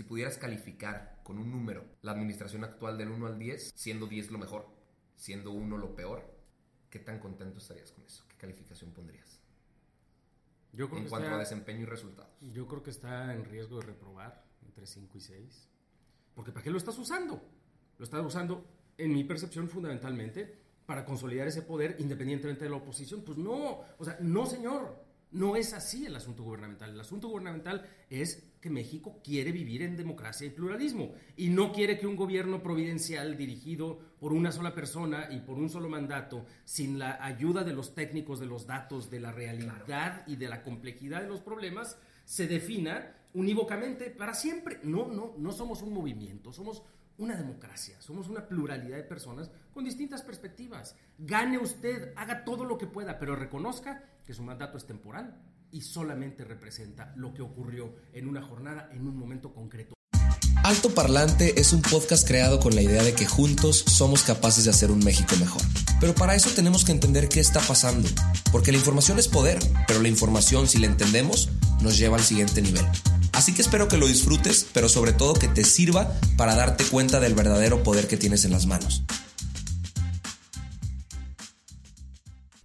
Si pudieras calificar con un número la administración actual del 1 al 10, siendo 10 lo mejor, siendo 1 lo peor, ¿qué tan contento estarías con eso? ¿Qué calificación pondrías? Yo creo En que cuanto está- a desempeño y resultados. Yo creo que está en riesgo de reprobar entre 5 y 6. Porque ¿para qué lo estás usando? Lo estás usando, en mi percepción, fundamentalmente para consolidar ese poder independientemente de la oposición. Pues no, o sea, no señor, no es así el asunto gubernamental. El asunto gubernamental es que México quiere vivir en democracia y pluralismo y no quiere que un gobierno providencial dirigido por una sola persona y por un solo mandato, sin la ayuda de los técnicos, de los datos, de la realidad y de la complejidad de los problemas, se defina unívocamente para siempre. No, no, no somos un movimiento, somos una democracia, somos una pluralidad de personas con distintas perspectivas. Gane usted, haga todo lo que pueda, pero reconozca que su mandato es temporal y solamente representa lo que ocurrió en una jornada, en un momento concreto. Alto Parlante es un podcast creado con la idea de que juntos somos capaces de hacer un México mejor. Pero para eso tenemos que entender qué está pasando, porque la información es poder, pero la información si la entendemos nos lleva al siguiente nivel. Así que espero que lo disfrutes, pero sobre todo que te sirva para darte cuenta del verdadero poder que tienes en las manos.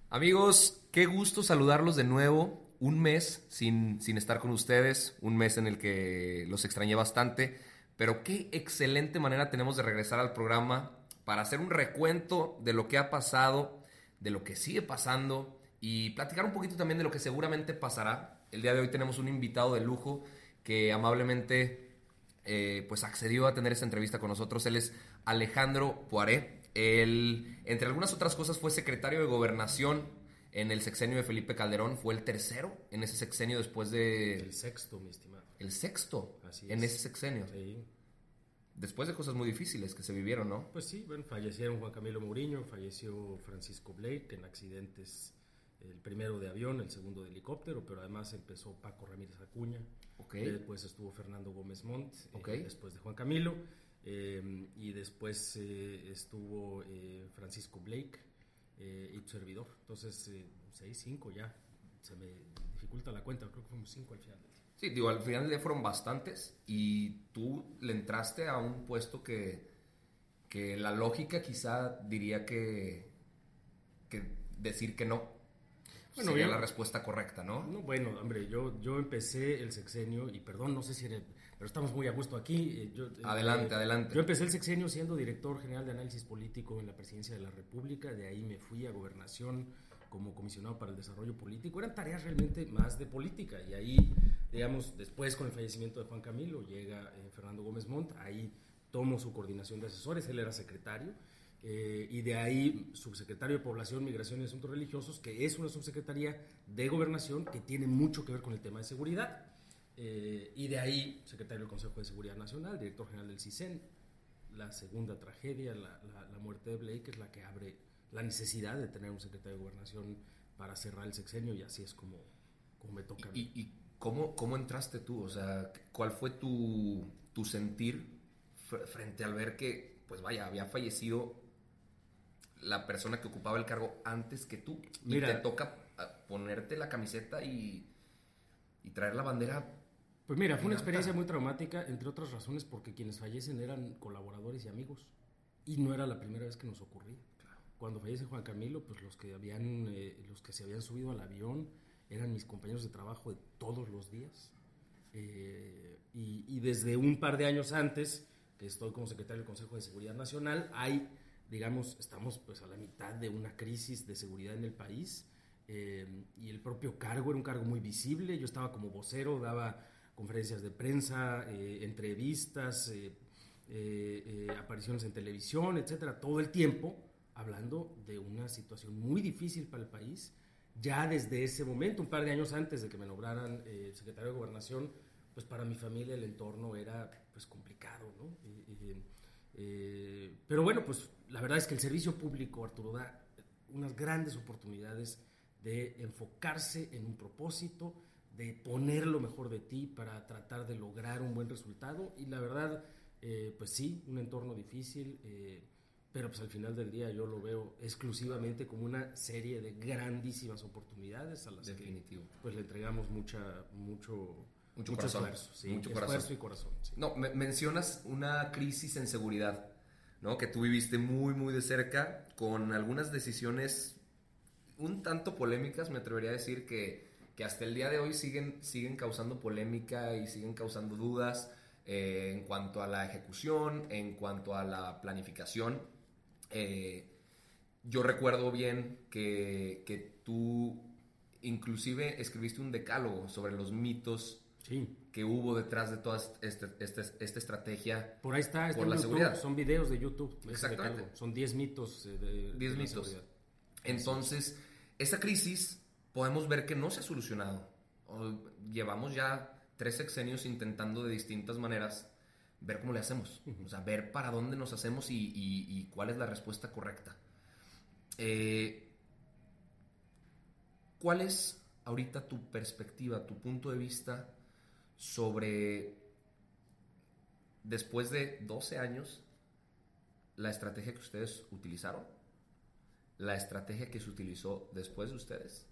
Amigos, qué gusto saludarlos de nuevo. Un mes sin, sin estar con ustedes, un mes en el que los extrañé bastante, pero qué excelente manera tenemos de regresar al programa para hacer un recuento de lo que ha pasado, de lo que sigue pasando y platicar un poquito también de lo que seguramente pasará. El día de hoy tenemos un invitado de lujo que amablemente eh, pues accedió a tener esta entrevista con nosotros. Él es Alejandro Poiré. Él, entre algunas otras cosas, fue secretario de Gobernación en el sexenio de Felipe Calderón. Fue el tercero en ese sexenio después de... El sexto, mi estimado. El sexto Así en es. ese sexenio. Sí. Después de cosas muy difíciles que se vivieron, ¿no? Pues sí, bueno, fallecieron Juan Camilo Mourinho, falleció Francisco Blake en accidentes, el primero de avión, el segundo de helicóptero, pero además empezó Paco Ramírez Acuña, Ok. después estuvo Fernando Gómez Montt, eh, Ok. después de Juan Camilo, eh, y después eh, estuvo Francisco Blake eh, y tu servidor. Entonces, eh, seis, cinco ya, se me dificulta la cuenta, creo que fuimos cinco al final del día. Sí, digo, al final del día fueron bastantes y tú le entraste a un puesto que, que la lógica quizá diría que, que decir que no Bueno, sería yo- la respuesta correcta, ¿no? No, bueno, hombre, yo, yo empecé el sexenio, y perdón, no sé si era, pero estamos muy a gusto aquí. eh, yo, eh, Adelante, eh, adelante. Yo empecé el sexenio siendo director general de análisis político en la presidencia de la República, de ahí me fui a gobernación como comisionado para el desarrollo político. Eran tareas realmente más de política, y ahí, digamos, después con el fallecimiento de Juan Camilo, llega eh, Fernando Gómez Montt, ahí tomo su coordinación de asesores, él era secretario. Eh, y de ahí subsecretario de Población, Migración y Asuntos Religiosos, que es una subsecretaría de gobernación que tiene mucho que ver con el tema de seguridad. Eh, y de ahí secretario del Consejo de Seguridad Nacional, director general del CISEN. La segunda tragedia, la, la- la muerte de Blake, es la que abre la necesidad de tener un secretario de gobernación para cerrar el sexenio y así es como, como me toca. ¿Y, y cómo, cómo entraste tú? O sea, ¿cuál fue tu, tu sentir fr- frente al ver que, pues vaya, había fallecido la persona que ocupaba el cargo antes que tú? Y Mira. te toca ah, ponerte la camiseta y, y traer la bandera. Pues mira, fue una experiencia muy traumática, entre otras razones porque quienes fallecen eran colaboradores y amigos. Y no era la primera vez que nos ocurría. Cuando fallece Juan Camilo, pues los que, habían, eh, los que se habían subido al avión eran mis compañeros de trabajo de todos los días. Eh, y, y desde un par de años antes, que estoy como secretario del Consejo de Seguridad Nacional, hay, digamos, estamos pues a la mitad de una crisis de seguridad en el país. eh, y el propio cargo era un cargo muy visible. Yo estaba como vocero, daba conferencias de prensa, eh, entrevistas, eh, eh, apariciones en televisión, etcétera, todo el tiempo hablando de una situación muy difícil para el país ya desde ese momento, un par de años antes de que me nombraran secretario de Gobernación, pues para mi familia el entorno era pues complicado, ¿no? Pero bueno, pues la verdad es que el servicio público, Arturo, da unas grandes oportunidades de enfocarse en un propósito, de poner lo mejor de ti para tratar de lograr un buen resultado y la verdad, eh, pues sí, un entorno difícil, eh, pero pues al final del día yo lo veo exclusivamente como una serie de grandísimas oportunidades a las Definitivo. que pues le entregamos mucha, mucho, mucho, corazón, esfuerzo, sí, mucho esfuerzo y corazón. sí. No, me- mencionas una crisis en seguridad, ¿no? Que tú viviste muy, muy de cerca, con algunas decisiones un tanto polémicas, me atrevería a decir que, que hasta el día de hoy siguen, siguen causando polémica y siguen causando dudas eh, en cuanto a la ejecución, en cuanto a la planificación. Eh, yo recuerdo bien que, que tú inclusive escribiste un decálogo sobre los mitos Sí, que hubo detrás de toda este- este- esta estrategia. por ahí está, está Por la YouTube, seguridad. son videos de YouTube. Exactamente. Son 10 mitos eh, de, 10 de la mitos. seguridad. Entonces, esta crisis podemos ver que no se ha solucionado. Llevamos ya tres sexenios intentando de distintas maneras ver cómo le hacemos. O sea, ver para dónde nos hacemos y, y- y cuál es la respuesta correcta. Eh, ¿Cuál es ahorita tu perspectiva, tu punto de vista sobre, después de 12 años, la estrategia que ustedes utilizaron, la estrategia que se utilizó después de ustedes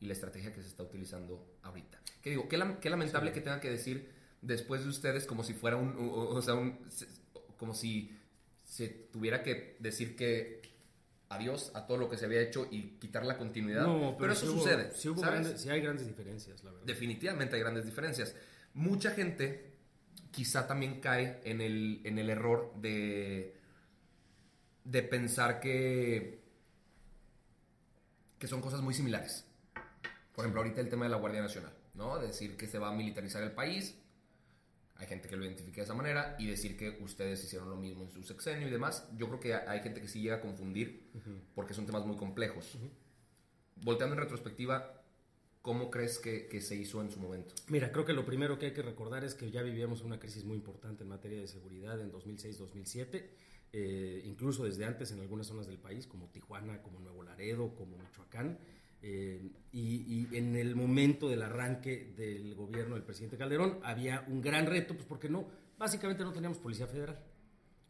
y la estrategia que se está utilizando ahorita. ¿Qué digo? Qué, lam- qué lamentable que tenga que decir después de ustedes como si fuera un, o, sea, un- como si se tuviera que decir que adiós a todo lo que se había hecho y quitar la continuidad. No, pero, eso hubo- sucede. Sí, hubo grandes- sí hay grandes diferencias, la verdad. Definitivamente hay grandes diferencias. Mucha gente quizá también cae en el, en el error de, de pensar que, que son cosas muy similares. Por ejemplo, ahorita el tema de la Guardia Nacional, ¿no? Decir que se va a militarizar el país. Hay gente que lo identifica de esa manera y decir que ustedes hicieron lo mismo en su sexenio y demás. Yo creo que hay gente que sí llega a confundir porque son temas muy complejos. Volteando en retrospectiva, ¿cómo crees que, que se hizo en su momento? Mira, creo que lo primero que hay que recordar es que ya vivíamos una crisis muy importante en materia de seguridad en 2006-2007, eh, incluso desde antes en algunas zonas del país, como Tijuana, como Nuevo Laredo, como Michoacán. Eh, y, y en el momento del arranque del gobierno del presidente Calderón había un gran reto, pues porque no, básicamente no teníamos policía federal.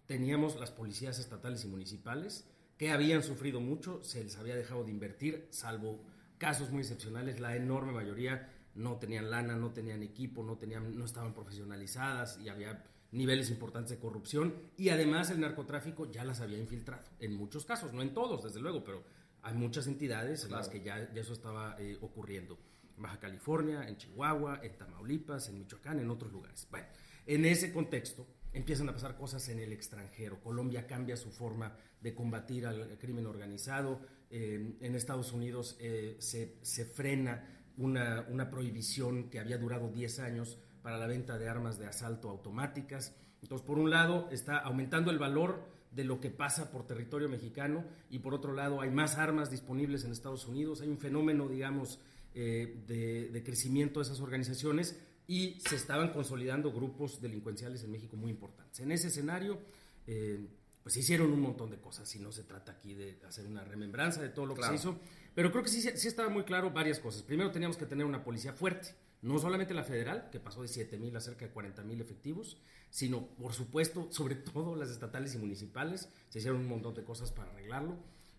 Teníamos las policías estatales y municipales que habían sufrido mucho, se les había dejado de invertir, salvo casos muy excepcionales, la enorme mayoría no tenían lana, no tenían equipo, no, tenían, no estaban profesionalizadas y había niveles importantes de corrupción y además el narcotráfico ya las había infiltrado, en muchos casos, no en todos, desde luego, pero hay muchas entidades en las que ya, ya eso estaba eh, ocurriendo. En Baja California, en Chihuahua, en Tamaulipas, en Michoacán, en otros lugares. Bueno, en ese contexto empiezan a pasar cosas en el extranjero. Colombia cambia su forma de combatir al crimen organizado. Eh, en Estados Unidos eh, se, se frena una, una prohibición que había durado 10 años para la venta de armas de asalto automáticas. Entonces, por un lado, está aumentando el valor de lo que pasa por territorio mexicano y por otro lado, hay más armas disponibles en Estados Unidos. Hay un fenómeno, digamos, eh, de, de crecimiento de esas organizaciones y se estaban consolidando grupos delincuenciales en México muy importantes. En ese escenario, eh, pues se hicieron un montón de cosas y no se trata aquí de hacer una remembranza de todo lo Claro. que se hizo, pero creo que sí, sí estaba muy claro varias cosas. Primero teníamos que tener una policía fuerte, no solamente la federal, que pasó de 7 mil a cerca de 40 mil efectivos, sino, por supuesto, sobre todo las estatales y municipales. Se hicieron un montón de cosas para arreglarlo.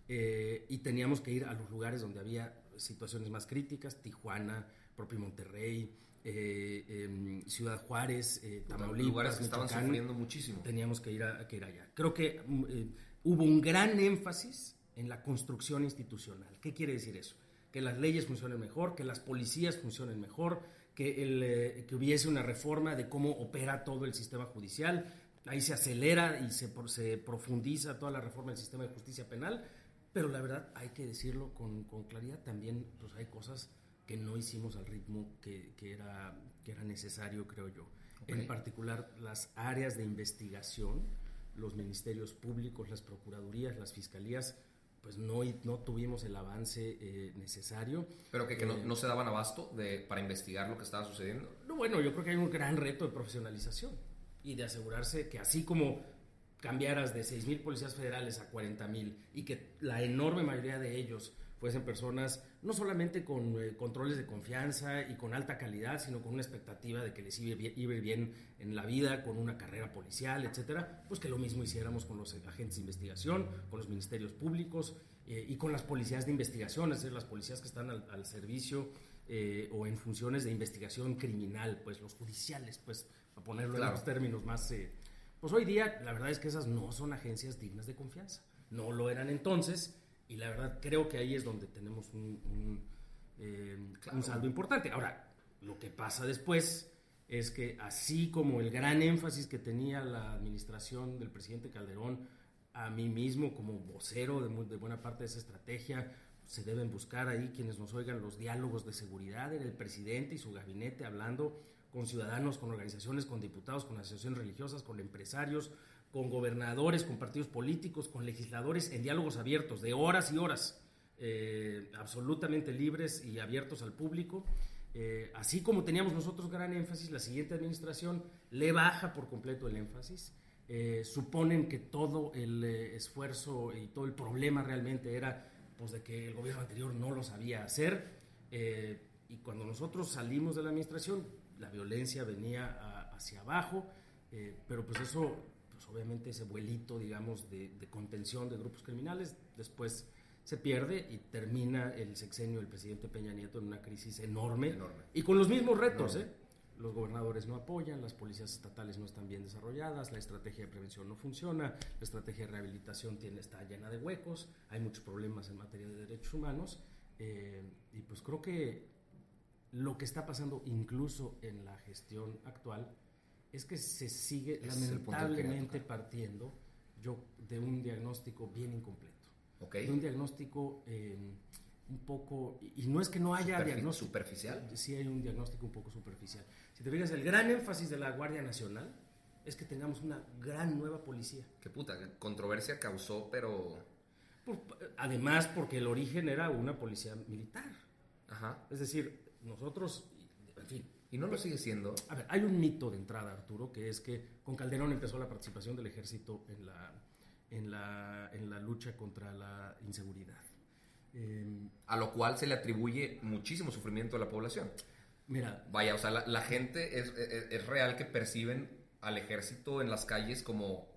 eh, y teníamos que ir a los lugares donde había situaciones más críticas, Tijuana, propio Monterrey, eh, em, Ciudad Juárez, eh, Tamaulipas, Lugares que estaban Michoacán. sufriendo muchísimo. Teníamos que ir, a, que ir allá. Creo que mm, hubo un gran énfasis en la construcción institucional. ¿Qué quiere decir eso? Que las leyes funcionen mejor, que las policías funcionen mejor, que, el, eh, que hubiese una reforma de cómo opera todo el sistema judicial. Ahí se acelera y se, se profundiza toda la reforma del sistema de justicia penal. Pero la verdad, hay que decirlo con, con claridad, también pues, hay cosas que no hicimos al ritmo que, que era, que era necesario, creo yo. En particular, las áreas de investigación, los ministerios públicos, las procuradurías, las fiscalías, pues no, no tuvimos el avance eh, necesario. Pero que, que no, Eh, no se daban abasto de, para investigar lo que estaba sucediendo. no, bueno, yo creo que hay un gran reto de profesionalización y de asegurarse que así como cambiaras de 6.000 policías federales a 40.000 y que la enorme mayoría de ellos fuesen personas no solamente con eh, controles de confianza y con alta calidad, sino con una expectativa de que les iba bien, iba bien en la vida, con una carrera policial, etcétera, pues que lo mismo hiciéramos con los agentes de investigación, con los ministerios públicos eh, y con las policías de investigación, es decir, las policías que están al, al servicio eh, o en funciones de investigación criminal, pues los judiciales, pues para ponerlo Claro. en los términos más... eh, pues hoy día la verdad es que esas no son agencias dignas de confianza. No lo eran entonces y la verdad creo que ahí es donde tenemos un, un, eh, Claro. un saldo importante. Ahora, lo que pasa después es que así como el gran énfasis que tenía la administración del presidente Calderón a mí mismo como vocero de buena parte de esa estrategia, se deben buscar ahí quienes nos oigan los diálogos de seguridad, era el presidente y su gabinete hablando con ciudadanos, con organizaciones, con diputados, con asociaciones religiosas, con empresarios, con gobernadores, con partidos políticos, con legisladores, en diálogos abiertos, de horas y horas, eh, absolutamente libres y abiertos al público. Eh, así como teníamos nosotros gran énfasis, la siguiente administración le baja por completo el énfasis. Eh, suponen que todo el eh, esfuerzo y todo el problema realmente era pues, de que el gobierno anterior no lo sabía hacer. Eh, y cuando nosotros salimos de la administración, la violencia venía a- hacia abajo, eh, pero pues eso, obviamente ese vuelito, digamos, de, de contención de grupos criminales, después se pierde y termina el sexenio del presidente Peña Nieto en una crisis enorme, Enorme. y con los mismos retos, Enorme. ¿eh? Los gobernadores no apoyan, las policías estatales no están bien desarrolladas, la estrategia de prevención no funciona, la estrategia de rehabilitación tiene, está llena de huecos, hay muchos problemas en materia de derechos humanos eh, y pues creo que lo que está pasando incluso en la gestión actual es que se sigue Ese lamentablemente partiendo yo de un diagnóstico bien incompleto, Ok. de un diagnóstico eh, un poco y y no es que no haya Superfi- diagnóstico superficial. sí hay un diagnóstico un poco superficial. Si te fijas, el gran énfasis de la Guardia Nacional es que tengamos una gran nueva policía. Qué puta, controversia causó, pero... Por- además, porque el origen era una policía militar. Ajá. Es decir, nosotros, en fin. Y no lo sigue siendo. A ver, hay un mito de entrada, Arturo, que es que con Calderón empezó la participación del ejército en la, en la, en la lucha contra la inseguridad. Eh, A lo cual se le atribuye muchísimo sufrimiento a la población. mira, Vaya, o sea, la, la gente es, es- es real que perciben al ejército en las calles como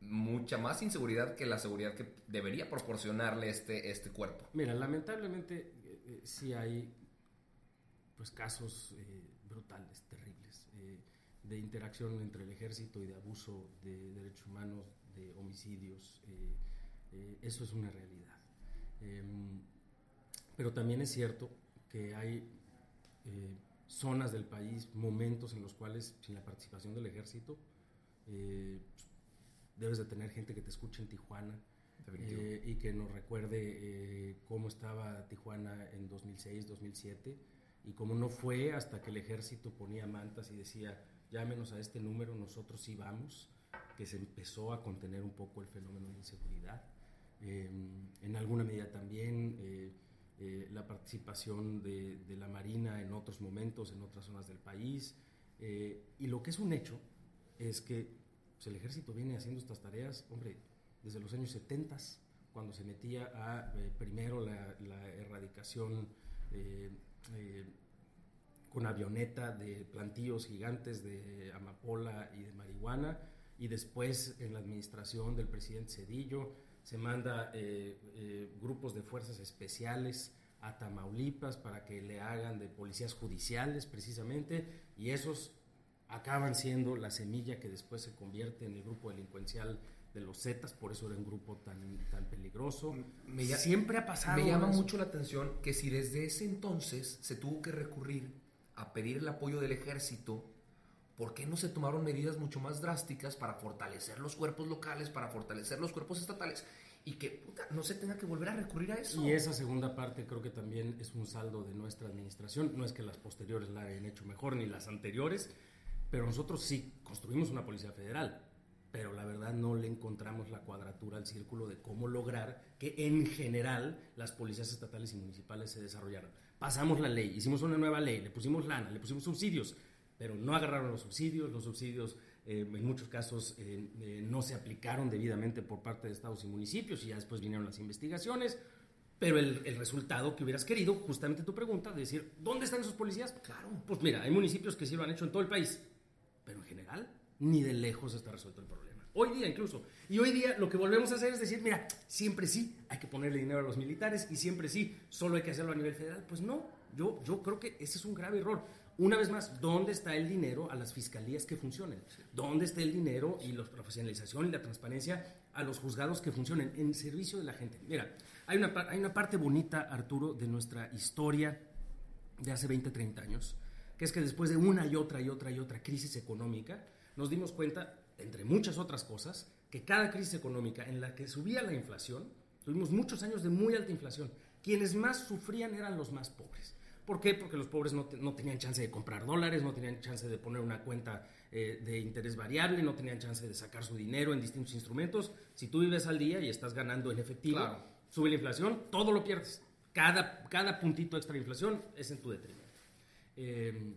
mucha más inseguridad que la seguridad que debería proporcionarle este, este cuerpo. Mira, lamentablemente eh, eh, sí hay pues casos eh, brutales, terribles, eh, de interacción entre el ejército y de abuso de derechos humanos, de homicidios. eh, eh, eso es una realidad. Em, pero también es cierto que hay zonas del país, momentos en los cuales sin la participación del ejército, eh, debes de tener gente que te escuche en Tijuana, eh, y que nos recuerde eh, cómo estaba Tijuana en 2006, 2007 y cómo no fue hasta que el ejército ponía mantas y decía llámenos a este número, nosotros sí vamos, que se empezó a contener un poco el fenómeno de inseguridad. Eh, en alguna medida también eh, eh, la participación de, la Marina en otros momentos, en otras zonas del país. Eh, y lo que es un hecho es que pues, el ejército viene haciendo estas tareas, hombre, desde los años 70, cuando se metía a primero la erradicación eh, con avioneta de plantíos gigantes de amapola y de marihuana, y después en la administración del presidente Cedillo se manda eh, eh, grupos de fuerzas especiales a Tamaulipas para que le hagan de policías judiciales precisamente, y esos acaban siendo la semilla que después se convierte en el grupo delincuencial de los Zetas, por eso era un grupo tan, tan peligroso. Me Siempre ha pasado. Me llama eso. mucho la atención que si desde ese entonces se tuvo que recurrir a pedir el apoyo del ejército, ¿por qué no se tomaron medidas mucho más drásticas para fortalecer los cuerpos locales, para fortalecer los cuerpos estatales y que puta, no se tenga que volver a recurrir a eso? Y esa segunda parte creo que también es un saldo de nuestra administración. No es que las posteriores la hayan hecho mejor ni las anteriores, pero nosotros sí construimos una policía federal. Pero la verdad no le encontramos la cuadratura al círculo de cómo lograr que en general las policías estatales y municipales se desarrollaran. Pasamos la ley, hicimos una nueva ley, le pusimos lana, le pusimos subsidios, pero no agarraron los subsidios, los subsidios eh, en muchos casos eh, eh, no se aplicaron debidamente por parte de estados y municipios y ya después vinieron las investigaciones. Pero el, el, resultado que hubieras querido, justamente tu pregunta, de decir, ¿dónde están esos policías? Claro. Pues mira, hay municipios que sí lo han hecho en todo el país, pero en general ni de lejos está resuelto el problema. Hoy día incluso. Y hoy día lo que volvemos a hacer es decir, mira, siempre sí hay que ponerle dinero a los militares y siempre sí, solo hay que hacerlo a nivel federal. Pues no, yo, yo creo que ese es un grave error. Una vez más, ¿dónde está el dinero a las fiscalías que funcionen? ¿Dónde está el dinero y la profesionalización y la transparencia a los juzgados que funcionen en servicio de la gente? Mira, hay una, hay una parte bonita, Arturo, de nuestra historia de hace 20, 30 años, que es que después de una y otra y otra y otra crisis económica, nos dimos cuenta, entre muchas otras cosas, que cada crisis económica en la que subía la inflación, tuvimos muchos años de muy alta inflación, quienes más sufrían eran los más pobres. ¿Por qué? Porque los pobres no, no, tenían chance de comprar dólares, no tenían chance de poner una cuenta eh, de interés variable, no tenían chance de sacar su dinero en distintos instrumentos. Si tú vives al día y estás ganando en efectivo, claro. sube la inflación, todo lo pierdes. Cada, cada puntito extra de inflación es en tu detrimento. Eh,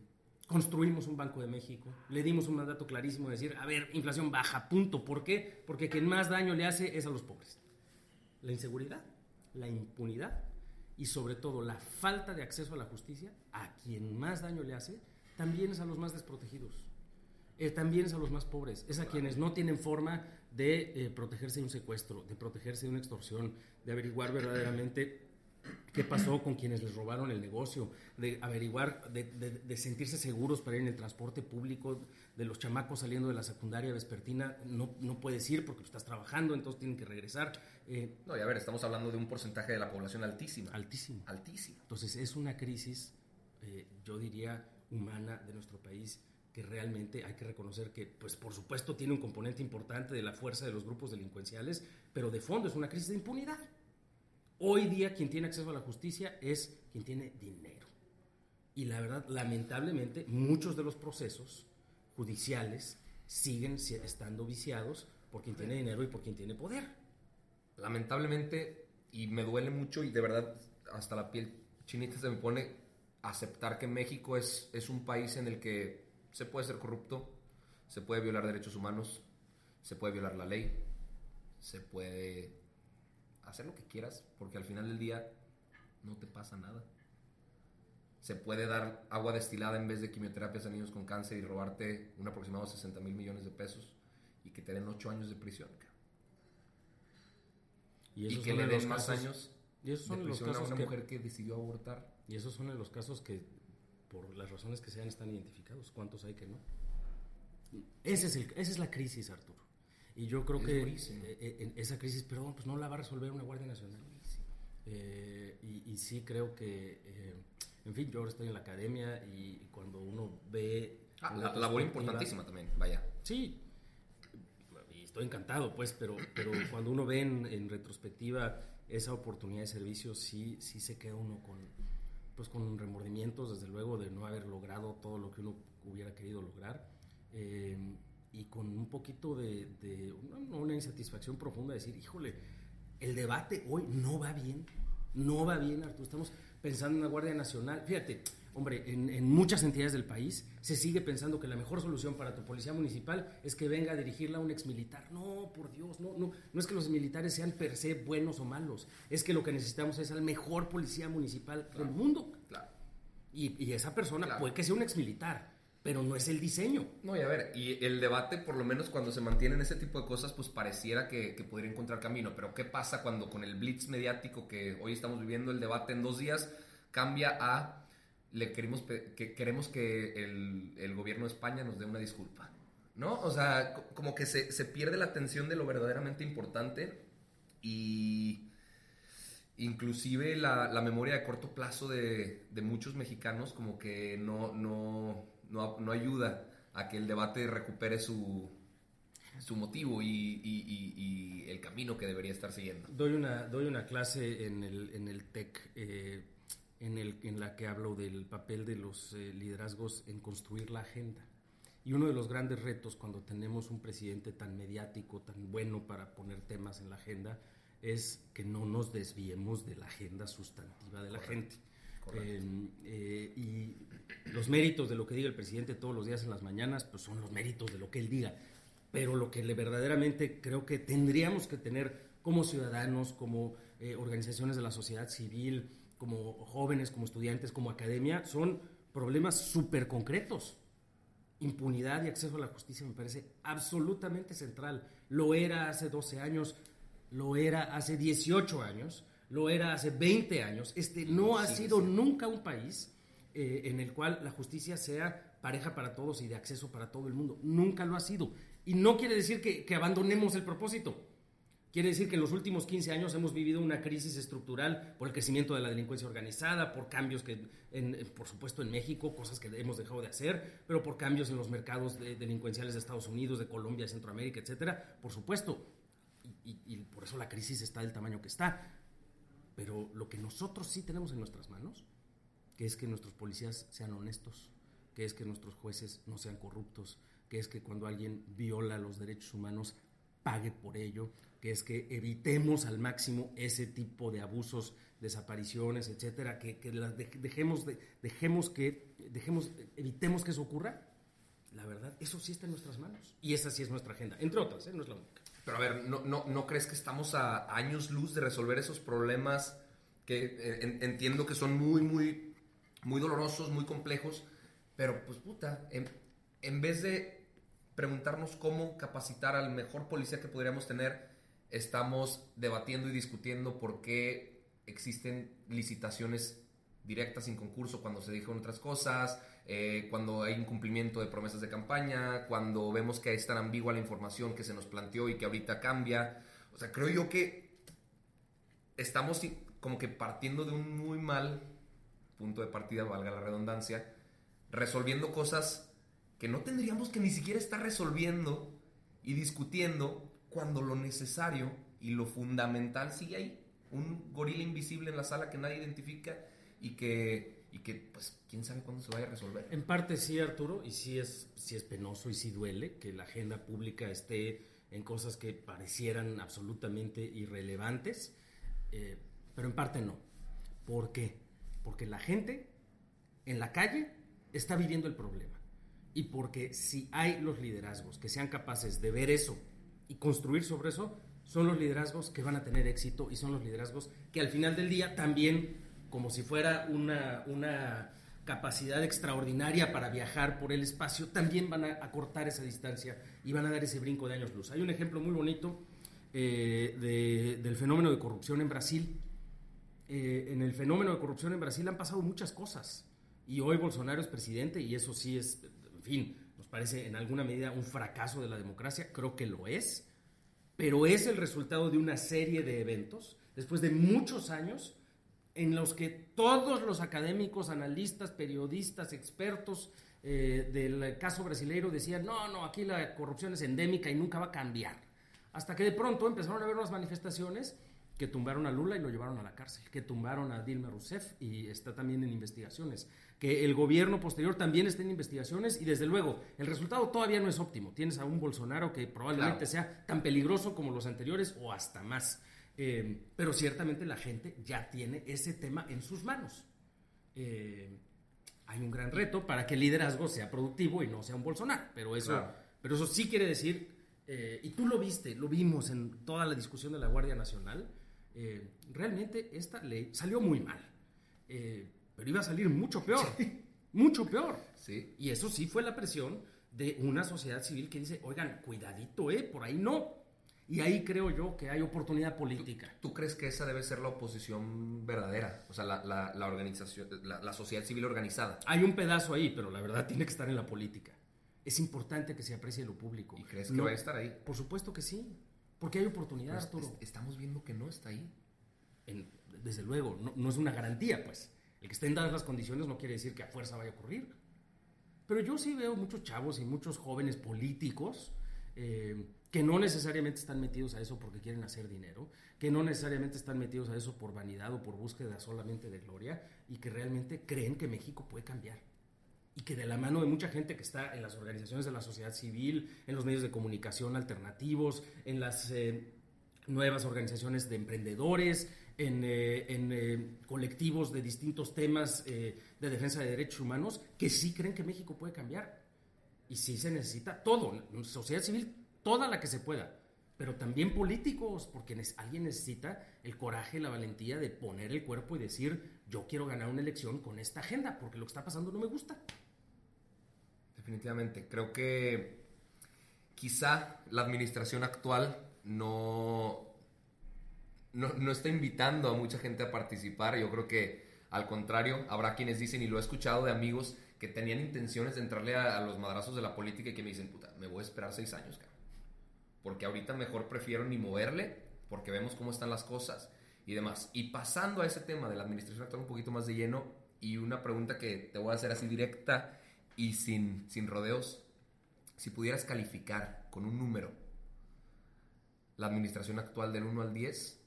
construimos un Banco de México, le dimos un mandato clarísimo de decir, a ver, inflación baja, punto. ¿Por qué? Porque quien más daño le hace es a los pobres. La inseguridad, la impunidad y sobre todo la falta de acceso a la justicia, a quien más daño le hace, también es a los más desprotegidos. Eh, también es a los más pobres, es a quienes no tienen forma de eh, protegerse de un secuestro, de protegerse de una extorsión, de averiguar verdaderamente qué pasó con quienes les robaron el negocio, de averiguar, de, de, de, sentirse seguros para ir en el transporte público, de los chamacos saliendo de la secundaria vespertina, no, no puedes ir porque estás trabajando, entonces tienen que regresar. Eh, no, y a ver, estamos hablando de un porcentaje de la población altísima. Altísimo. Altísimo. Entonces es una crisis, eh, yo diría, humana de nuestro país que realmente hay que reconocer que, pues por supuesto, tiene un componente importante de la fuerza de los grupos delincuenciales, pero de fondo es una crisis de impunidad. Hoy día quien tiene acceso a la justicia es quien tiene dinero. Y la verdad, lamentablemente, muchos de los procesos judiciales siguen estando viciados por quien tiene dinero y por quien tiene poder. Lamentablemente, y me duele mucho y de verdad hasta la piel chinita se me pone aceptar que México es, es un país en el que se puede ser corrupto, se puede violar derechos humanos, se puede violar la ley, se puede hacer lo que quieras, porque al final del día no te pasa nada. Se puede dar agua destilada en vez de quimioterapias a niños con cáncer y robarte un aproximado de 60 mil millones de pesos y que te den 8 años de prisión. Y, y que le den más casos, años y esos son de los prisión casos a una que, mujer que decidió abortar. Y esos son los casos que, por las razones que sean, están identificados. ¿Cuántos hay que no? Ese es el, esa es la crisis, Arturo. Y yo creo Es que eh, eh, esa crisis, perdón, pues no la va a resolver una Guardia Nacional. Eh, y, y sí creo que, eh, en fin, yo ahora estoy en la academia y cuando uno ve... Ah, la labor importantísima también, vaya. Sí, y estoy encantado, pues, pero, pero cuando uno ve en, en retrospectiva esa oportunidad de servicio, sí, sí se queda uno con, pues, con remordimientos, desde luego, de no haber logrado todo lo que uno hubiera querido lograr. eh, y con un poquito de, de una, una insatisfacción profunda de decir, híjole, el debate hoy no va bien, no va bien, Arturo. Estamos pensando en una Guardia Nacional. Fíjate, hombre, en, en muchas entidades del país se sigue pensando que la mejor solución para tu policía municipal es que venga a dirigirla un exmilitar. No, por Dios, no, no, no es que los militares sean per se buenos o malos, es que lo que necesitamos es al mejor policía municipal del mundo. Claro. Y, y esa persona Claro. puede que sea un exmilitar, pero no es el diseño. No, y a ver, y el debate, por lo menos cuando se mantienen ese tipo de cosas, pues pareciera que, que podría encontrar camino. Pero ¿qué pasa cuando con el blitz mediático que hoy estamos viviendo, el debate en dos días, cambia a le queremos que queremos que el, el gobierno de España nos dé una disculpa? ¿No? O sea, co- como que se, se pierde la atención de lo verdaderamente importante y inclusive la, la memoria de corto plazo de, de muchos mexicanos como que no, no, no, no ayuda a que el debate recupere su, su motivo y, y- y- y el camino que debería estar siguiendo. Doy una, doy una clase en el, en el TEC eh, en, el, en la que hablo del papel de los eh, liderazgos en construir la agenda. Y uno de los grandes retos cuando tenemos un presidente tan mediático, tan bueno para poner temas en la agenda, es que no nos desviemos de la agenda sustantiva de la gente. Eh, eh, y los méritos de lo que diga el presidente todos los días en las mañanas, pues son los méritos de lo que él diga. Pero lo que le verdaderamente creo que tendríamos que tener como ciudadanos, como eh, organizaciones de la sociedad civil, como jóvenes, como estudiantes, como academia, son problemas súper concretos. Impunidad y acceso a la justicia me parece absolutamente central. Lo era hace 12 años, lo era hace 18 años, lo era hace 20 años. Este no ha sido nunca un país eh, en el cual la justicia sea pareja para todos y de acceso para todo el mundo. Nunca lo ha sido. Y no quiere decir que, que abandonemos el propósito. Quiere decir que en los últimos 15 años hemos vivido una crisis estructural por el crecimiento de la delincuencia organizada, por cambios que, por supuesto, en México, cosas que hemos dejado de hacer, pero por cambios en los mercados delincuenciales de Estados Unidos, de Colombia, de Centroamérica, etcétera, por supuesto. Y, por eso la crisis está del tamaño que está. Pero lo que nosotros sí tenemos en nuestras manos, que es que nuestros policías sean honestos, que es que nuestros jueces no sean corruptos, que es que cuando alguien viola los derechos humanos pague por ello, que es que evitemos al máximo ese tipo de abusos, desapariciones, etcétera, que, dejemos, de, dejemos que, dejemos, evitemos que eso ocurra. La verdad, eso sí está en nuestras manos. Y esa sí es nuestra agenda, entre otras, ¿eh? no es la única. Pero a ver, ¿no, no, ¿no crees que estamos a años luz de resolver esos problemas que eh, entiendo que son muy, muy, muy dolorosos, muy complejos? Pero pues puta, en vez de preguntarnos cómo capacitar al mejor policía que podríamos tener, estamos debatiendo y discutiendo por qué existen licitaciones directas sin concurso cuando se dijeron otras cosas, eh, cuando hay incumplimiento de promesas de campaña, cuando vemos que es tan ambigua la información que se nos planteó y que ahorita cambia. O sea, creo yo que estamos como que partiendo de un muy mal punto de partida, valga la redundancia, resolviendo cosas que no tendríamos que ni siquiera estar resolviendo y discutiendo cuando lo necesario y lo fundamental sigue ahí. Un gorila invisible en la sala que nadie identifica y que, y que pues, quién sabe cuándo se vaya a resolver. En parte sí, Arturo, y sí es, sí es penoso y sí duele que la agenda pública esté en cosas que parecieran absolutamente irrelevantes, eh, pero en parte no. ¿Por qué? Porque la gente en la calle está viviendo el problema y porque si hay los liderazgos que sean capaces de ver eso y construir sobre eso, son los liderazgos que van a tener éxito y son los liderazgos que al final del día también, como si fuera una, una capacidad extraordinaria para viajar por el espacio, también van a acortar esa distancia y van a dar ese brinco de años luz. Hay un ejemplo muy bonito eh, del fenómeno de corrupción en Brasil. Eh, en el fenómeno de corrupción en Brasil han pasado muchas cosas. Y hoy Bolsonaro es presidente y eso sí es en fin, nos parece en alguna medida un fracaso de la democracia, creo que lo es, pero es el resultado de una serie de eventos, después de muchos años, en los que todos los académicos, analistas, periodistas, expertos eh, del caso brasileiro decían, no, no, aquí la corrupción es endémica y nunca va a cambiar. Hasta que de pronto empezaron a haber unas manifestaciones que tumbaron a Lula y lo llevaron a la cárcel, que tumbaron a Dilma Rousseff y está también en investigaciones, que el gobierno posterior también está en investigaciones y desde luego el resultado todavía no es óptimo. Tienes a un Bolsonaro que probablemente sea tan peligroso como los anteriores o hasta más. Eh, pero ciertamente la gente ya tiene ese tema en sus manos. Eh, hay un gran reto para que el liderazgo sea productivo y no sea un Bolsonaro, pero eso, pero eso sí quiere decir, eh, y tú lo viste, lo vimos en toda la discusión de la Guardia Nacional, realmente esta ley salió muy mal pero iba a salir mucho peor, mucho peor. Sí. Y eso sí fue la presión de una sociedad civil que dice, oigan, cuidadito, ¿eh? Por ahí no. Y ahí creo yo que hay oportunidad política. ¿Tú, crees que esa debe ser la oposición verdadera? O sea, la, la, organización, la, sociedad civil organizada. Hay un pedazo ahí, pero la verdad tiene que estar en la política. Es importante que se aprecie lo público. ¿Y crees que va a estar ahí? Por supuesto que sí. Porque hay oportunidad, Arturo. estamos viendo que no está ahí. desde luego, no, no es una garantía, pues. El que estén dadas las condiciones no quiere decir que a fuerza vaya a ocurrir. Pero yo sí veo muchos chavos y muchos jóvenes políticos eh, que no necesariamente están metidos a eso porque quieren hacer dinero, que no necesariamente están metidos a eso por vanidad o por búsqueda solamente de gloria y que realmente creen que México puede cambiar. y que de la mano de mucha gente que está en las organizaciones de la sociedad civil, en los medios de comunicación alternativos, en las eh, nuevas organizaciones de emprendedores, en, eh, en eh, colectivos de distintos temas de defensa de derechos humanos, que sí creen que México puede cambiar. Y sí se necesita todo, sociedad civil, toda la que se pueda pero también políticos, porque alguien necesita el coraje, la valentía de poner el cuerpo y decir, yo quiero ganar una elección con esta agenda, porque lo que está pasando no me gusta. Definitivamente, creo que quizá la administración actual no, no, está invitando a mucha gente a participar, yo creo que al contrario, habrá quienes dicen, y lo he escuchado de amigos, que tenían intenciones de entrarle a, los madrazos de la política y que me dicen, puta, me voy a esperar seis años, cara porque ahorita mejor prefiero ni moverle, porque vemos cómo están las cosas y demás. Y pasando a ese tema de la administración actual un poquito más de lleno, y una pregunta que te voy a hacer así directa y sin, sin rodeos, si pudieras calificar con un número la administración actual del 1 al 10,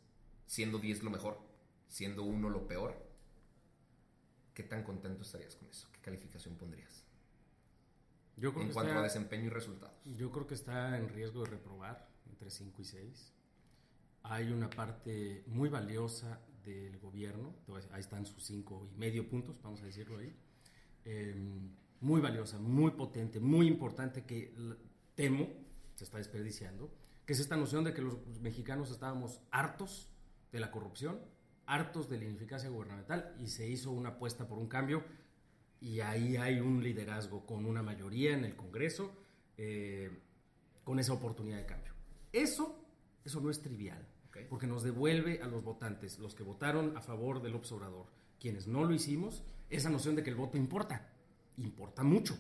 siendo 10 lo mejor, siendo 1 lo peor, ¿qué tan contento estarías con eso? ¿Qué calificación pondrías? En cuanto a desempeño y resultados. Yo creo que está en riesgo de reprobar entre 5 y 6. Hay una parte muy valiosa del gobierno, ahí están sus 5 y medio puntos, vamos a decirlo ahí. Em, muy valiosa, muy potente, muy importante que temo se está desperdiciando, que es esta noción de que los mexicanos estábamos hartos de la corrupción, hartos de la ineficacia gubernamental y se hizo una apuesta por un cambio y ahí hay un liderazgo con una mayoría en el Congreso, eh, con esa oportunidad de cambio. Eso, eso no es trivial, porque nos devuelve a los votantes, los que votaron a favor del observador, quienes no lo hicimos, esa noción de que el voto importa, importa mucho.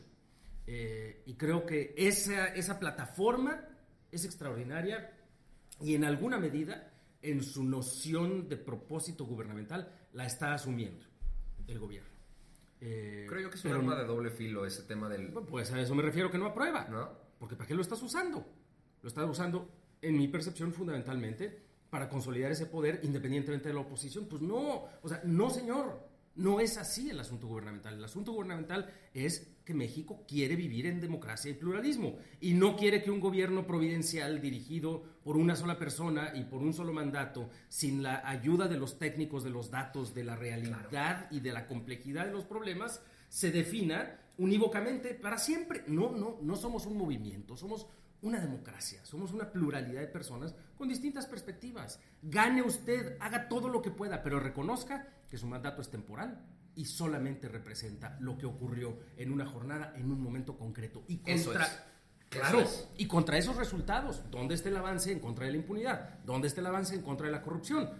Eh, y creo que esa, esa plataforma es extraordinaria y en alguna medida en su noción de propósito gubernamental la está asumiendo el gobierno. Eh, Creo yo que es un arma de doble filo ese tema del... Pues a eso me refiero que no aprueba. ¿No? Porque ¿para qué lo estás usando? Lo estás usando, en mi percepción, fundamentalmente, para consolidar ese poder independientemente de la oposición. Pues no, o sea, no señor. No es así el asunto gubernamental. El asunto gubernamental es que México quiere vivir en democracia y pluralismo y no quiere que un gobierno providencial dirigido por una sola persona y por un solo mandato, sin la ayuda de los técnicos, de los datos, de la realidad y de la complejidad de los problemas, se defina unívocamente para siempre. No, no, no somos un movimiento, somos una democracia, somos una pluralidad de personas con distintas perspectivas. Gane usted, haga todo lo que pueda, pero reconozca que su mandato es temporal y solamente representa lo que ocurrió en una jornada, en un momento concreto. Y contra, Claro, y contra esos resultados, ¿dónde está el avance en contra de la impunidad? ¿Dónde está el avance en contra de la corrupción?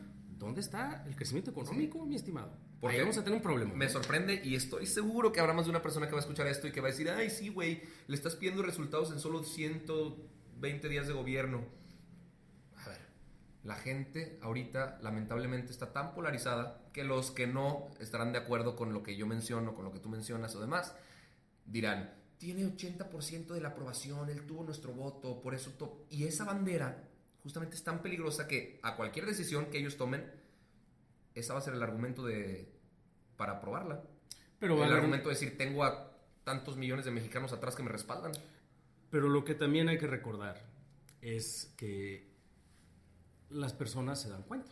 ¿Dónde está el crecimiento económico, mi estimado? Porque vamos a tener un problema. Me sorprende y estoy seguro que habrá más de una persona que va a escuchar esto y que va a decir, ay, sí, güey, le estás pidiendo resultados en solo 120 días de gobierno. A ver, la gente ahorita lamentablemente está tan polarizada que los que no estarán de acuerdo con lo que yo menciono, con lo que tú mencionas o demás, dirán, tiene 80% de la aprobación, él tuvo nuestro voto, por eso... Y esa bandera justamente es tan peligrosa que a cualquier decisión que ellos tomen, esa va a ser el argumento de para aprobarla. Pero el argumento de decir, tengo a tantos millones de mexicanos atrás que me respaldan. Pero lo que también hay que recordar es que las personas se dan cuenta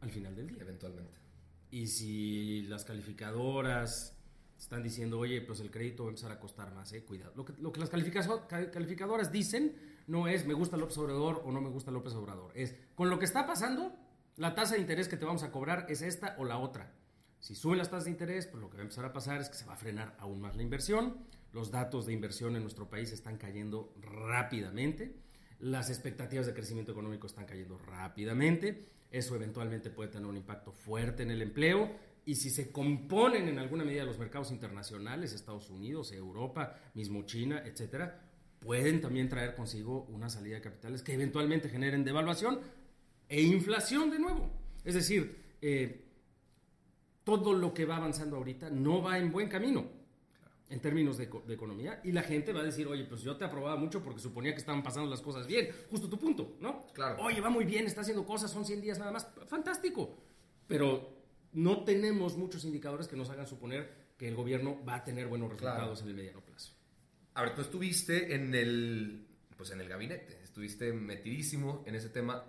al final del día. Eventualmente. Y si las calificadoras están diciendo, oye, pues el crédito va a empezar a costar más, eh, cuidado. Lo que, lo que las calificadoras dicen no es me gusta López Obrador o no me gusta López Obrador. Es con lo que está pasando, la tasa de interés que te vamos a cobrar es esta o la otra. Si suben las tasas de interés, pues lo que va a empezar a pasar es que se va a frenar aún más la inversión. Los datos de inversión en nuestro país están cayendo rápidamente. Las expectativas de crecimiento económico están cayendo rápidamente. Eso eventualmente puede tener un impacto fuerte en el empleo y si se componen en alguna medida los mercados internacionales, Estados Unidos, Europa, mismo China, etcétera, pueden también traer consigo una salida de capitales que eventualmente generen devaluación e inflación de nuevo. Es decir, eh, todo lo que va avanzando ahorita no va en buen camino en términos de, economía y la gente va a decir, oye, pues yo te aprobaba mucho porque suponía que estaban pasando las cosas bien, justo tu punto, ¿no? Claro. Oye, va muy bien, está haciendo cosas, son 100 días nada más, fantástico, pero no tenemos muchos indicadores que nos hagan suponer que el gobierno va a tener buenos resultados en el mediano plazo. A ver, tú estuviste en el, pues en el gabinete, estuviste metidísimo en ese tema.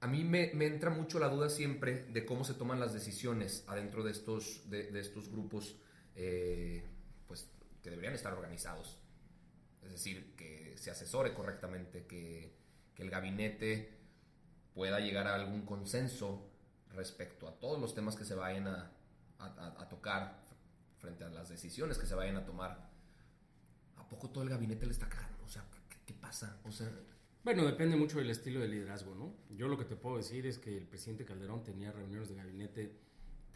A mí me, me entra mucho la duda siempre de cómo se toman las decisiones adentro de estos, de, de estos grupos eh, pues, que deberían estar organizados. Es decir, que se asesore correctamente, que, que el gabinete pueda llegar a algún consenso respecto a todos los temas que se vayan a, a, a, tocar frente a las decisiones que se vayan a tomar. ¿A poco todo el gabinete le está cagando? O sea, ¿qué, qué pasa? O sea... Bueno, depende mucho del estilo de liderazgo, ¿no? Yo lo que te puedo decir es que el presidente Calderón tenía reuniones de gabinete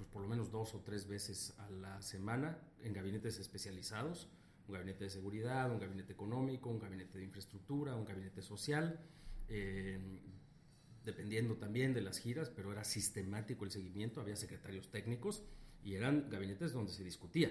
pues por lo menos dos o tres veces a la semana en gabinetes especializados, un gabinete de seguridad, un gabinete económico, un gabinete de infraestructura, un gabinete social, eh, dependiendo también de las giras, pero era sistemático el seguimiento, había secretarios técnicos y eran gabinetes donde se discutía,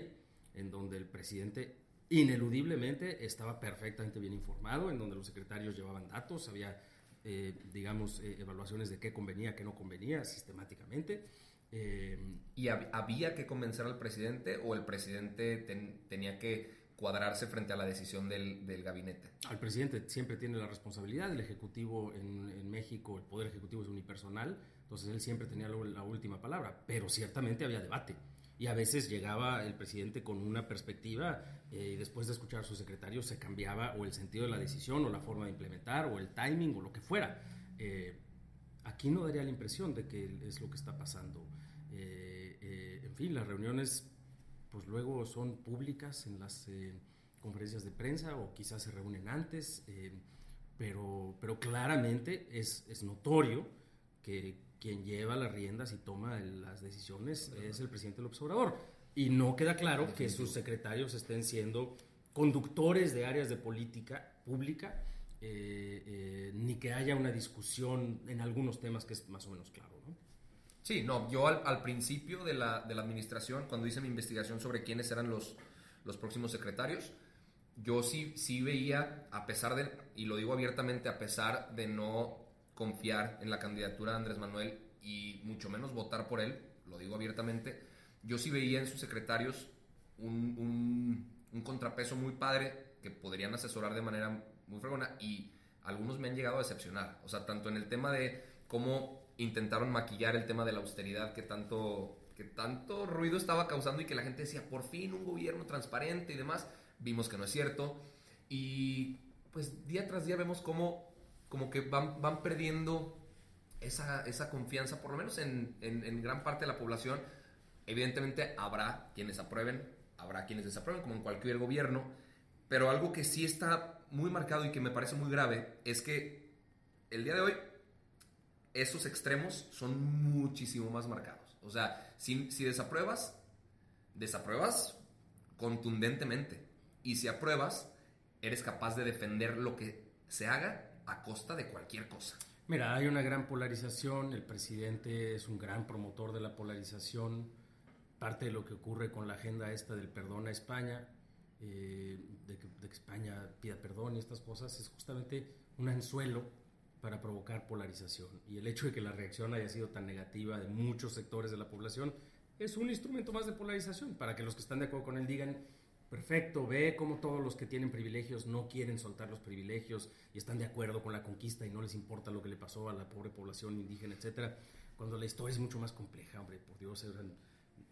en donde el presidente ineludiblemente estaba perfectamente bien informado, en donde los secretarios llevaban datos, había, eh, digamos, eh, evaluaciones de qué convenía, qué no convenía sistemáticamente. Eh, ¿Y hab había que convencer al presidente o el presidente ten tenía que cuadrarse frente a la decisión del, del, gabinete? Al presidente siempre tiene la responsabilidad, el Ejecutivo en, en, México, el Poder Ejecutivo es unipersonal, entonces él siempre tenía la última palabra, pero ciertamente había debate. Y a veces llegaba el presidente con una perspectiva eh, y después de escuchar a su secretario se cambiaba o el sentido de la decisión o la forma de implementar o el timing o lo que fuera. Eh, aquí no daría la impresión de que es lo que está pasando. Eh, eh, en fin, las reuniones pues luego son públicas en las eh, conferencias de prensa o quizás se reúnen antes, pero, pero claramente es, es, notorio que quien lleva las riendas y toma las decisiones es el presidente López Obrador. Y no queda claro que sus secretarios estén siendo conductores de áreas de política pública eh, eh, ni que haya una discusión en algunos temas que es más o menos claro. ¿no? Sí, no, yo al, al principio de la, de la, administración, cuando hice mi investigación sobre quiénes eran los, los próximos secretarios, yo sí, sí veía, a pesar de, y lo digo abiertamente, a pesar de no confiar en la candidatura de Andrés Manuel y mucho menos votar por él, lo digo abiertamente, yo sí veía en sus secretarios un, un, contrapeso muy padre que podrían asesorar de manera muy fregona y algunos me han llegado a decepcionar. O sea, tanto en el tema de cómo intentaron maquillar el tema de la austeridad que tanto, que tanto ruido estaba causando y que la gente decía, por fin un gobierno transparente y demás. Vimos que no es cierto. Y pues día tras día vemos cómo como que van, van perdiendo esa, esa confianza, por lo menos en, en, gran parte de la población. Evidentemente habrá quienes aprueben, habrá quienes desaprueben, como en cualquier gobierno. Pero algo que sí está muy marcado y que me parece muy grave es que el día de hoy esos extremos son muchísimo más marcados. O sea, si, si desapruebas, desapruebas contundentemente. Y si apruebas, eres capaz de defender lo que se haga a costa de cualquier cosa. Mira, hay una gran polarización, el presidente es un gran promotor de la polarización, parte de lo que ocurre con la agenda esta del perdón a España, eh, de, de, que, España pida perdón y estas cosas, es justamente un anzuelo para provocar polarización. Y el hecho de que la reacción haya sido tan negativa de muchos sectores de la población es un instrumento más de polarización, para que los que están de acuerdo con él digan, perfecto, ve cómo todos los que tienen privilegios no quieren soltar los privilegios y están de acuerdo con la conquista y no les importa lo que le pasó a la pobre población indígena, etcétera, cuando la historia es mucho más compleja, hombre, por Dios,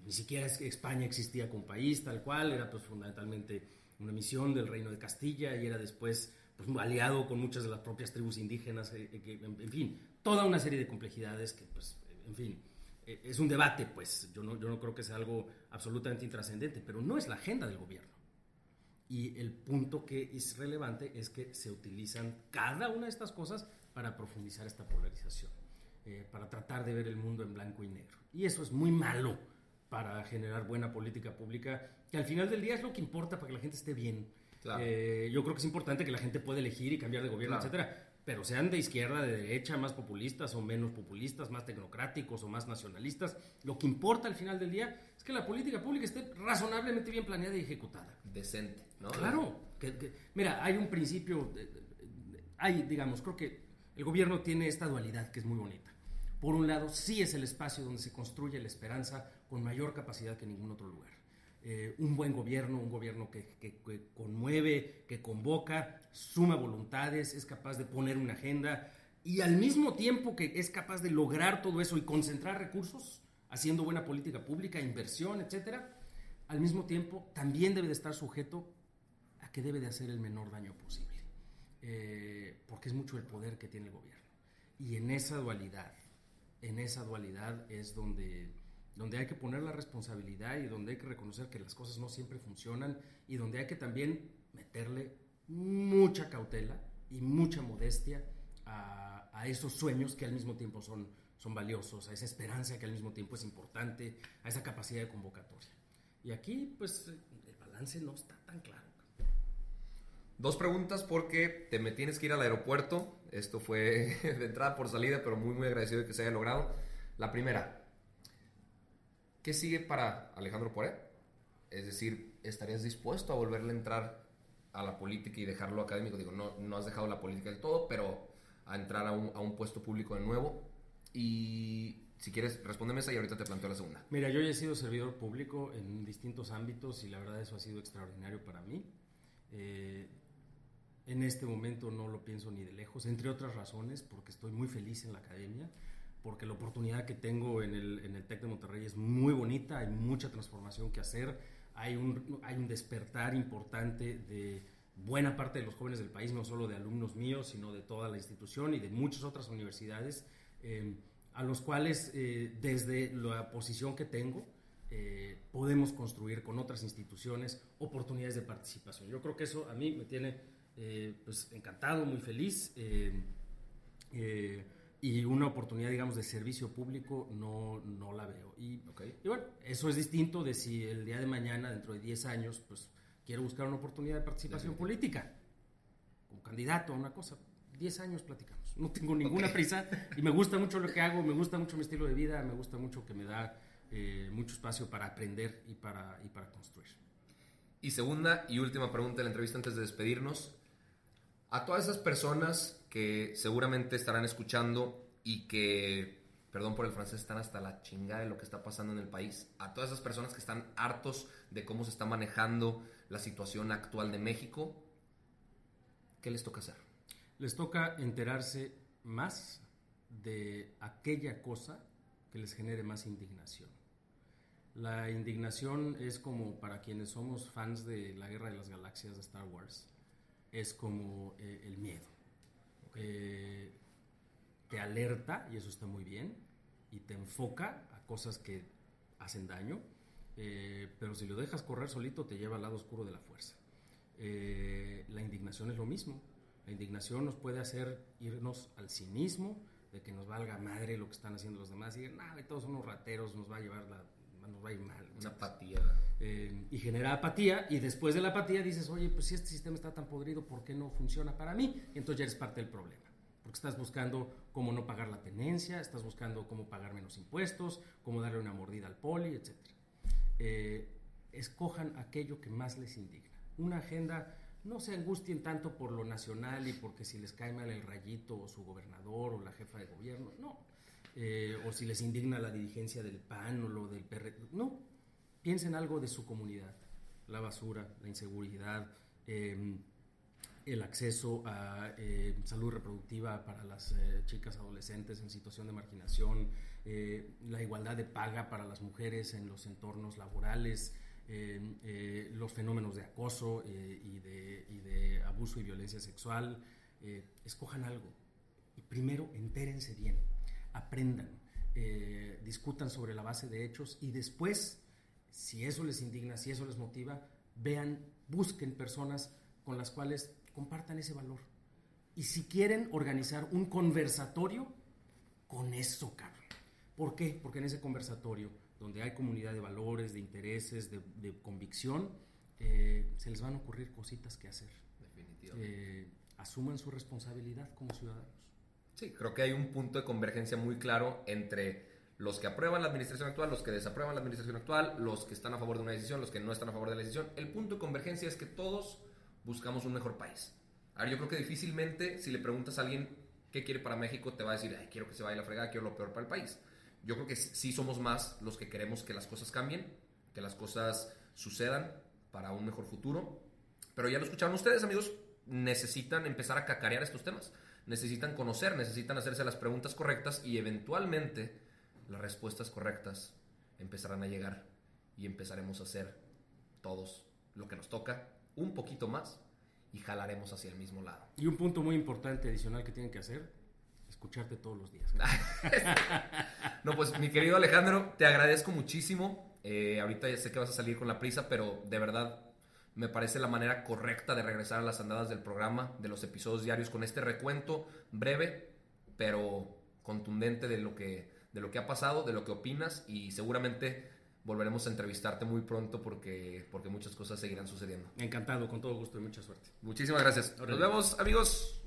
ni siquiera España existía como país tal cual, era pues fundamentalmente una misión del reino de Castilla y era después pues, aliado con muchas de las propias tribus indígenas, eh, que, en, fin, toda una serie de complejidades que pues, en fin, eh, es un debate, pues yo no, yo no creo que sea algo absolutamente intrascendente, pero no es la agenda del gobierno. Y el punto que es relevante es que se utilizan cada una de estas cosas para profundizar esta polarización, eh, para tratar de ver el mundo en blanco y negro. Y eso es muy malo para generar buena política pública, que al final del día es lo que importa para que la gente esté bien. Claro. Eh, yo creo que es importante que la gente pueda elegir y cambiar de gobierno, claro. etcétera. Pero sean de izquierda, de derecha, más populistas o menos populistas, más tecnocráticos o más nacionalistas, lo que importa al final del día es que la política pública esté razonablemente bien planeada y ejecutada. Decente, ¿no? Claro. Que, que, mira, hay un principio, de, de, hay, digamos, creo que el gobierno tiene esta dualidad que es muy bonita. Por un lado, sí es el espacio donde se construye la esperanza con mayor capacidad que en ningún otro lugar. Eh, un buen gobierno, un gobierno que, conmueve, que convoca, suma voluntades, es capaz de poner una agenda y al mismo tiempo que es capaz de lograr todo eso y concentrar recursos, haciendo buena política pública, inversión, etcétera, al mismo tiempo también debe de estar sujeto a que debe de hacer el menor daño posible, eh, porque es mucho el poder que tiene el gobierno. Y en esa dualidad, en esa dualidad es donde, donde hay que poner la responsabilidad y donde hay que reconocer que las cosas no siempre funcionan y donde hay que también meterle mucha cautela y mucha modestia a, a esos sueños que al mismo tiempo son, son valiosos, a esa esperanza que al mismo tiempo es importante, a esa capacidad de convocatoria. Y aquí, pues, el balance no está tan claro. Dos preguntas porque te me tienes que ir al aeropuerto. Esto fue de entrada por salida, pero muy, muy agradecido de que se haya logrado. La primera, ¿qué sigue para Alejandro Poret? Es decir, ¿estarías dispuesto a volverle a entrar a la política y dejarlo académico? Digo, no, no has dejado la política del todo, pero a entrar a un, a un puesto público de nuevo. Y si quieres, respóndeme esa y ahorita te planteo la segunda. Mira, yo ya he sido servidor público en distintos ámbitos y la verdad eso ha sido extraordinario para mí. Eh, en este momento no lo pienso ni de lejos, entre otras razones, porque estoy muy feliz en la academia, porque la oportunidad que tengo en el, en el TEC de Monterrey es muy bonita, hay mucha transformación que hacer, hay un, hay un despertar importante de buena parte de los jóvenes del país, no solo de alumnos míos, sino de toda la institución y de muchas otras universidades, eh, a los cuales eh, desde la posición que tengo, eh, podemos construir con otras instituciones oportunidades de participación. Yo creo que eso a mí me tiene eh, pues encantado, muy feliz. Eh, eh, y una oportunidad, digamos, de servicio público no, no la veo. Y, y, bueno, eso es distinto de si el día de mañana, dentro de 10 años, pues quiero buscar una oportunidad de participación política como candidato a una cosa. 10 años platicamos. No tengo ninguna prisa y me gusta mucho lo que hago, me gusta mucho mi estilo de vida, me gusta mucho que me da mucho espacio para aprender y para, y para construir. Y segunda y última pregunta de la entrevista antes de despedirnos a todas esas personas que seguramente estarán escuchando y que, perdón por el francés, están hasta la chingada de lo que está pasando en el país, a todas esas personas que están hartos de cómo se está manejando la situación actual de México, ¿qué les toca hacer? Les toca enterarse más de aquella cosa que les genere más indignación. La indignación es como para quienes somos fans de la Guerra de las Galaxias de Star Wars es como eh, el miedo. Eh, te alerta, y eso está muy bien, y te enfoca a cosas que hacen daño, eh, pero si lo dejas correr solito te lleva al lado oscuro de la fuerza. la indignación es lo mismo. La indignación nos puede hacer irnos al cinismo, de que nos valga madre lo que están haciendo los demás, y decir, nada, todos son unos rateros, nos va a llevar la, nos va a ir mal. Una apatía. Eh, y genera apatía, y después de la apatía dices, oye, pues si este sistema está tan podrido, ¿por qué no funciona para mí? Y entonces ya eres parte del problema. Porque estás buscando cómo no pagar la tenencia, estás buscando cómo pagar menos impuestos, cómo darle una mordida al poli, etc. Eh, escojan aquello que más les indigna. Una agenda, no se angustien tanto por lo nacional y porque si les cae mal el rayito o su gobernador o la jefa de gobierno, no eh, o si les indigna la dirigencia del PAN o lo del PR. No, piensen algo de su comunidad. La basura, la inseguridad, em, el acceso a eh, salud reproductiva para las eh, chicas adolescentes en situación de marginación, la igualdad de paga para las mujeres en los entornos laborales, em, los fenómenos de acoso y de, y, de, abuso y violencia sexual. escojan algo y primero entérense bien aprendan, eh, discutan sobre la base de hechos y después, si eso les indigna, si eso les motiva, vean, busquen personas con las cuales compartan ese valor. Y si quieren organizar un conversatorio, con eso, cabrón. ¿Por qué? Porque en ese conversatorio, donde hay comunidad de valores, de intereses, de, convicción, eh, se les van a ocurrir cositas que hacer. Definitivamente. Eh, asuman su responsabilidad como ciudadanos. Sí, creo que hay un punto de convergencia muy claro entre los que aprueban la administración actual, los que desaprueban la administración actual, los que están a favor de una decisión, los que no están a favor de la decisión. El punto de convergencia es que todos buscamos un mejor país. Ahora, yo creo que difícilmente si le preguntas a alguien qué quiere para México, te va a decir, Ay, quiero que se vaya la fregada, quiero lo peor para el país. Yo creo que sí somos más los que queremos que las cosas cambien, que las cosas sucedan para un mejor futuro. Pero ya lo escucharon ustedes, amigos, necesitan empezar a cacarear estos temas. Necesitan conocer, necesitan hacerse las preguntas correctas y eventualmente las respuestas correctas empezarán a llegar y empezaremos a hacer todos lo que nos toca, un poquito más y jalaremos hacia el mismo lado. Y un punto muy importante adicional que tienen que hacer, escucharte todos los días. no, pues mi querido Alejandro, te agradezco muchísimo. Eh, ahorita ya sé que vas a salir con la prisa, pero de verdad me parece la manera correcta de regresar a las andadas del programa, de los episodios diarios, con este recuento breve, pero contundente de lo que, de lo que ha pasado, de lo que opinas y seguramente volveremos a entrevistarte muy pronto porque, porque muchas cosas seguirán sucediendo. Encantado, con todo gusto y mucha suerte. Muchísimas gracias. Nos vemos, amigos.